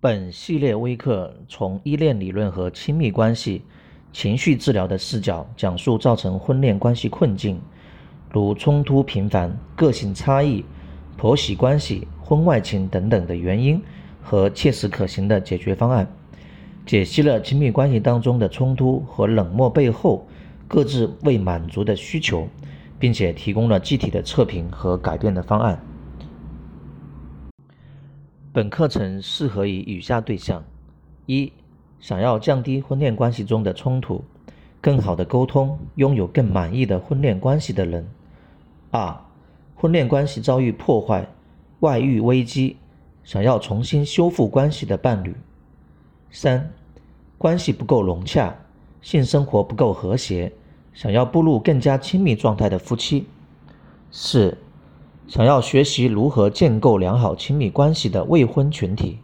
本系列微课从依恋理论和亲密关系、情绪治疗的视角讲述造成婚恋关系困境，如冲突频繁、个性差异、婆媳关系、婚外情等等的原因和切实可行的解决方案，解析了亲密关系当中的冲突和冷漠背后各自未满足的需求，并且提供了具体的测评和改变的方案。本课程适合于以下对象：一、想要降低婚恋关系中的冲突，更好的沟通，拥有更满意的婚恋关系的人；二、婚恋关系遭遇破坏、外遇危机，想要重新修复关系的伴侣；三、关系不够融洽，性生活不够和谐，想要步入更加亲密状态的夫妻；四。想要学习如何建构良好亲密关系的未婚群体。